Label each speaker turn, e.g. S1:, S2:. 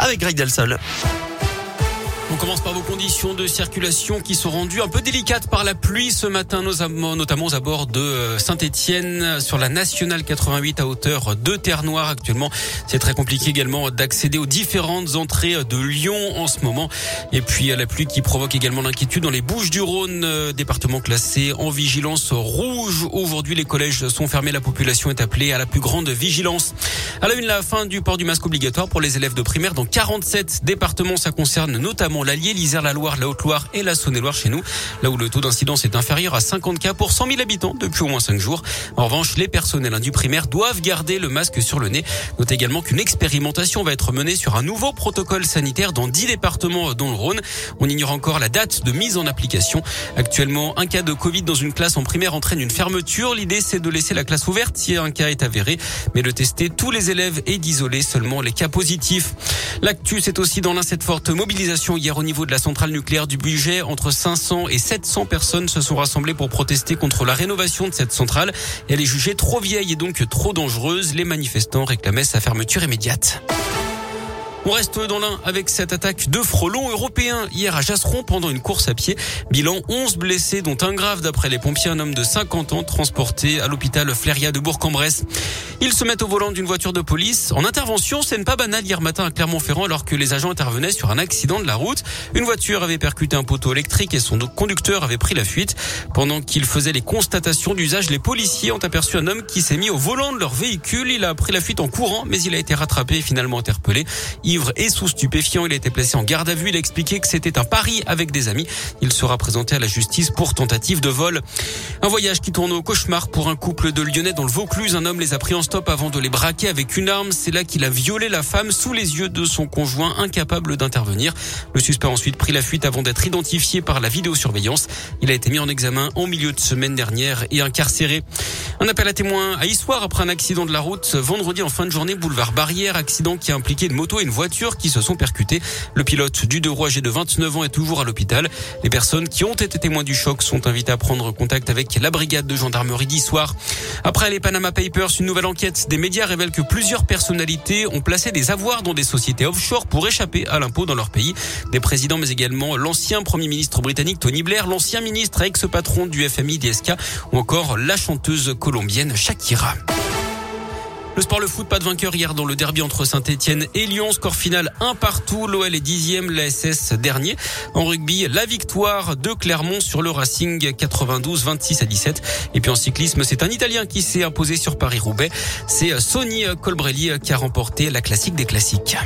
S1: avec Greg Delsol.
S2: On commence par vos conditions de circulation qui sont rendues un peu délicates par la pluie ce matin, notamment à bord de euh, Saint-Étienne sur la nationale 88 à hauteur de Terre-Noire. Actuellement, c'est très compliqué également d'accéder aux différentes entrées de Lyon en ce moment. Et puis la pluie qui provoque également l'inquiétude dans les Bouches du Rhône, euh, département classé en vigilance rouge. Aujourd'hui, les collèges sont fermés, la population est appelée à la plus grande vigilance. À la une, la fin du port du masque obligatoire pour les élèves de primaire dans 47 départements. Ça concerne notamment l'Allier, l'Isère, la Loire, la Haute-Loire et la Saône-et-Loire chez nous, là où le taux d'incidence est inférieur à 50 cas pour 100 000 habitants depuis au moins 5 jours. En revanche, les personnels du primaire doivent garder le masque sur le nez. Notez également qu'une expérimentation va être menée sur un nouveau protocole sanitaire dans 10 départements dans le Rhône. On ignore encore la date de mise en application. Actuellement, un cas de Covid dans une classe en primaire entraîne une fermeture. L'idée, c'est de laisser la classe ouverte si un cas est avéré, mais de tester tous les élèves et d'isoler seulement les cas positifs. L'actu, c'est aussi dans l'un forte mobilisation hier au niveau de la centrale nucléaire du budget. Entre 500 et 700 personnes se sont rassemblées pour protester contre la rénovation de cette centrale. Elle est jugée trop vieille et donc trop dangereuse. Les manifestants réclamaient sa fermeture immédiate. On reste dans l'un avec cette attaque de frelons européens hier à Jasseron pendant une course à pied. Bilan 11 blessés dont un grave d'après les pompiers, un homme de 50 ans transporté à l'hôpital Fléria de Bourg-en-Bresse. Ils se mettent au volant d'une voiture de police. En intervention, c'est pas banal hier matin à Clermont-Ferrand alors que les agents intervenaient sur un accident de la route. Une voiture avait percuté un poteau électrique et son conducteur avait pris la fuite. Pendant qu'ils faisaient les constatations d'usage, les policiers ont aperçu un homme qui s'est mis au volant de leur véhicule. Il a pris la fuite en courant, mais il a été rattrapé et finalement interpellé ivre et sous stupéfiant. Il a été placé en garde à vue. Il a expliqué que c'était un pari avec des amis. Il sera présenté à la justice pour tentative de vol. Un voyage qui tourne au cauchemar pour un couple de Lyonnais dans le Vaucluse. Un homme les a pris en stop avant de les braquer avec une arme. C'est là qu'il a violé la femme sous les yeux de son conjoint, incapable d'intervenir. Le suspect a ensuite pris la fuite avant d'être identifié par la vidéosurveillance. Il a été mis en examen en milieu de semaine dernière et incarcéré. Un appel à témoins à Histoire après un accident de la route vendredi en fin de journée boulevard Barrière, accident qui a impliqué une moto et une voiture qui se sont percutés. Le pilote du deux roues âgé de 29 ans est toujours à l'hôpital. Les personnes qui ont été témoins du choc sont invitées à prendre contact avec la brigade de gendarmerie d'Histoire. Après les Panama Papers, une nouvelle enquête des médias révèle que plusieurs personnalités ont placé des avoirs dans des sociétés offshore pour échapper à l'impôt dans leur pays. Des présidents, mais également l'ancien premier ministre britannique Tony Blair, l'ancien ministre ex-patron du FMI DSK ou encore la chanteuse Shakira. Le sport, le foot, pas de vainqueur hier dans le derby entre Saint-Etienne et Lyon. Score final un partout. L'OL est dixième, l'ASS dernier. En rugby, la victoire de Clermont sur le Racing 92, 26 à 17. Et puis en cyclisme, c'est un Italien qui s'est imposé sur Paris-Roubaix. C'est Sonny Colbrelli qui a remporté la classique des classiques.